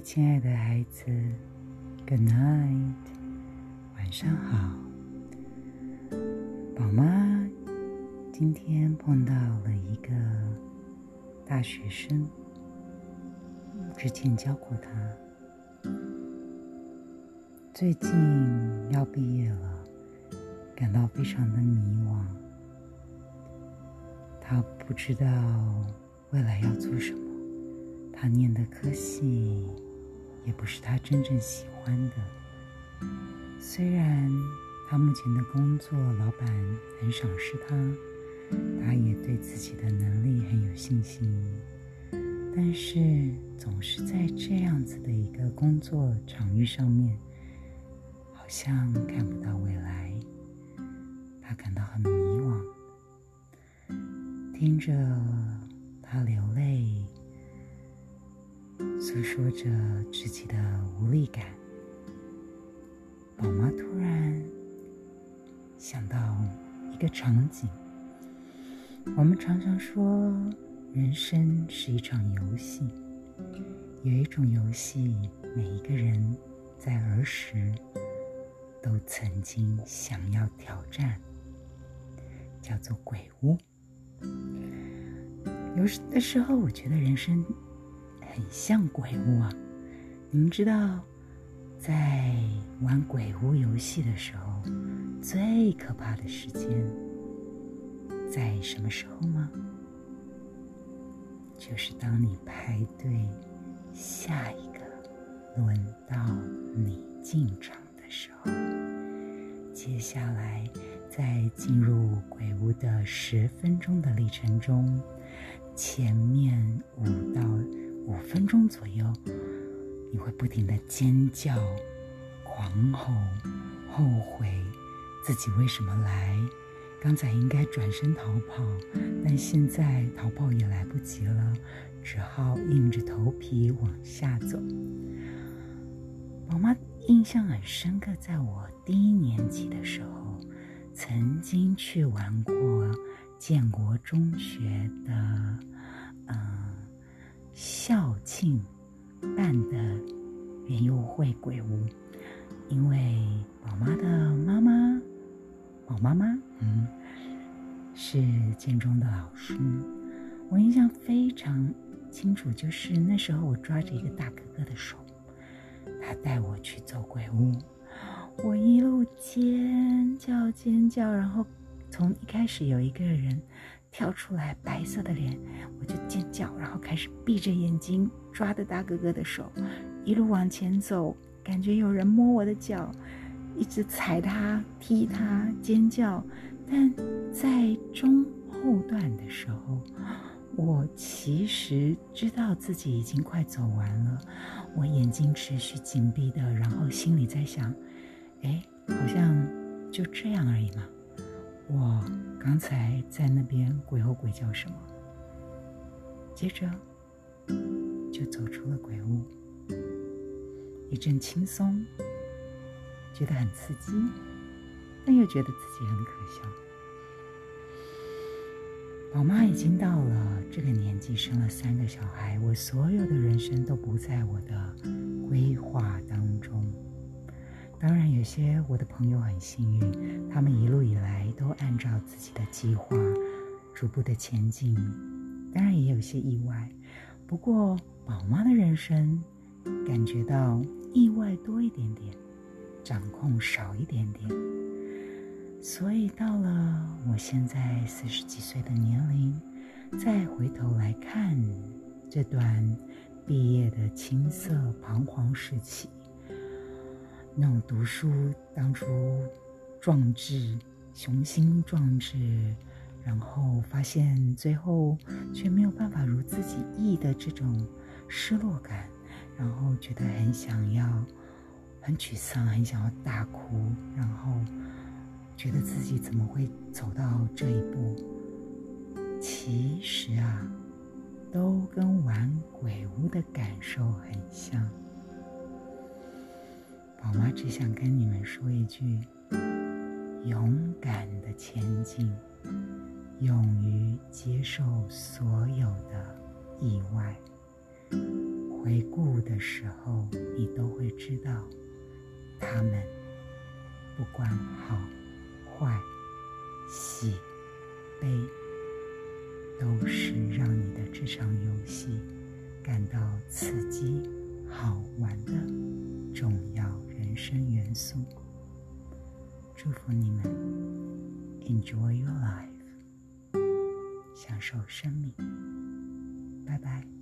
亲爱的孩子，Good night，晚上好。宝妈今天碰到了一个大学生，之前教过他，最近要毕业了，感到非常的迷惘。他不知道未来要做什么。他念的科系也不是他真正喜欢的。虽然他目前的工作老板很赏识他，他也对自己的能力很有信心，但是总是在这样子的一个工作场域上面，好像看不到未来。他感到很迷惘，听着他流泪。诉说着自己的无力感，宝妈突然想到一个场景。我们常常说，人生是一场游戏，有一种游戏，每一个人在儿时都曾经想要挑战，叫做鬼屋。有时的时候，我觉得人生。很像鬼屋啊！你们知道，在玩鬼屋游戏的时候，最可怕的时间在什么时候吗？就是当你排队下一个轮到你进场的时候。接下来，在进入鬼屋的十分钟的历程中，前面五到。五分钟左右，你会不停的尖叫、狂吼、后悔自己为什么来。刚才应该转身逃跑，但现在逃跑也来不及了，只好硬着头皮往下走。宝妈印象很深刻，在我低年级的时候，曾经去玩过建国中学的，嗯。校庆办的园游会鬼屋，因为宝妈的妈妈，宝妈妈，嗯，是建中的老师，我印象非常清楚，就是那时候我抓着一个大哥哥的手，他带我去走鬼屋，我一路尖叫尖叫，然后从一开始有一个人。跳出来，白色的脸，我就尖叫，然后开始闭着眼睛抓着大哥哥的手，一路往前走，感觉有人摸我的脚，一直踩他、踢他、尖叫。但在中后段的时候，我其实知道自己已经快走完了，我眼睛持续紧闭的，然后心里在想：哎，好像就这样而已嘛。我刚才在那边鬼吼鬼叫什么？接着就走出了鬼屋，一阵轻松，觉得很刺激，但又觉得自己很可笑。宝妈已经到了这个年纪，生了三个小孩，我所有的人生都不在我的规划当中。当然，有些我的朋友很幸运，他们一路以来都按照自己的计划逐步的前进。当然，也有些意外，不过宝妈的人生感觉到意外多一点点，掌控少一点点。所以到了我现在四十几岁的年龄，再回头来看这段毕业的青涩彷徨时期。那种读书当初壮志、雄心壮志，然后发现最后却没有办法如自己意的这种失落感，然后觉得很想要、很沮丧、很想要大哭，然后觉得自己怎么会走到这一步？其实啊，都跟玩鬼屋的感受很像。宝妈只想跟你们说一句：勇敢的前进，勇于接受所有的意外，回顾的时候，你都会知道，他们不管好坏、喜悲，都是让你 ，Enjoy your life，享受生命，拜拜。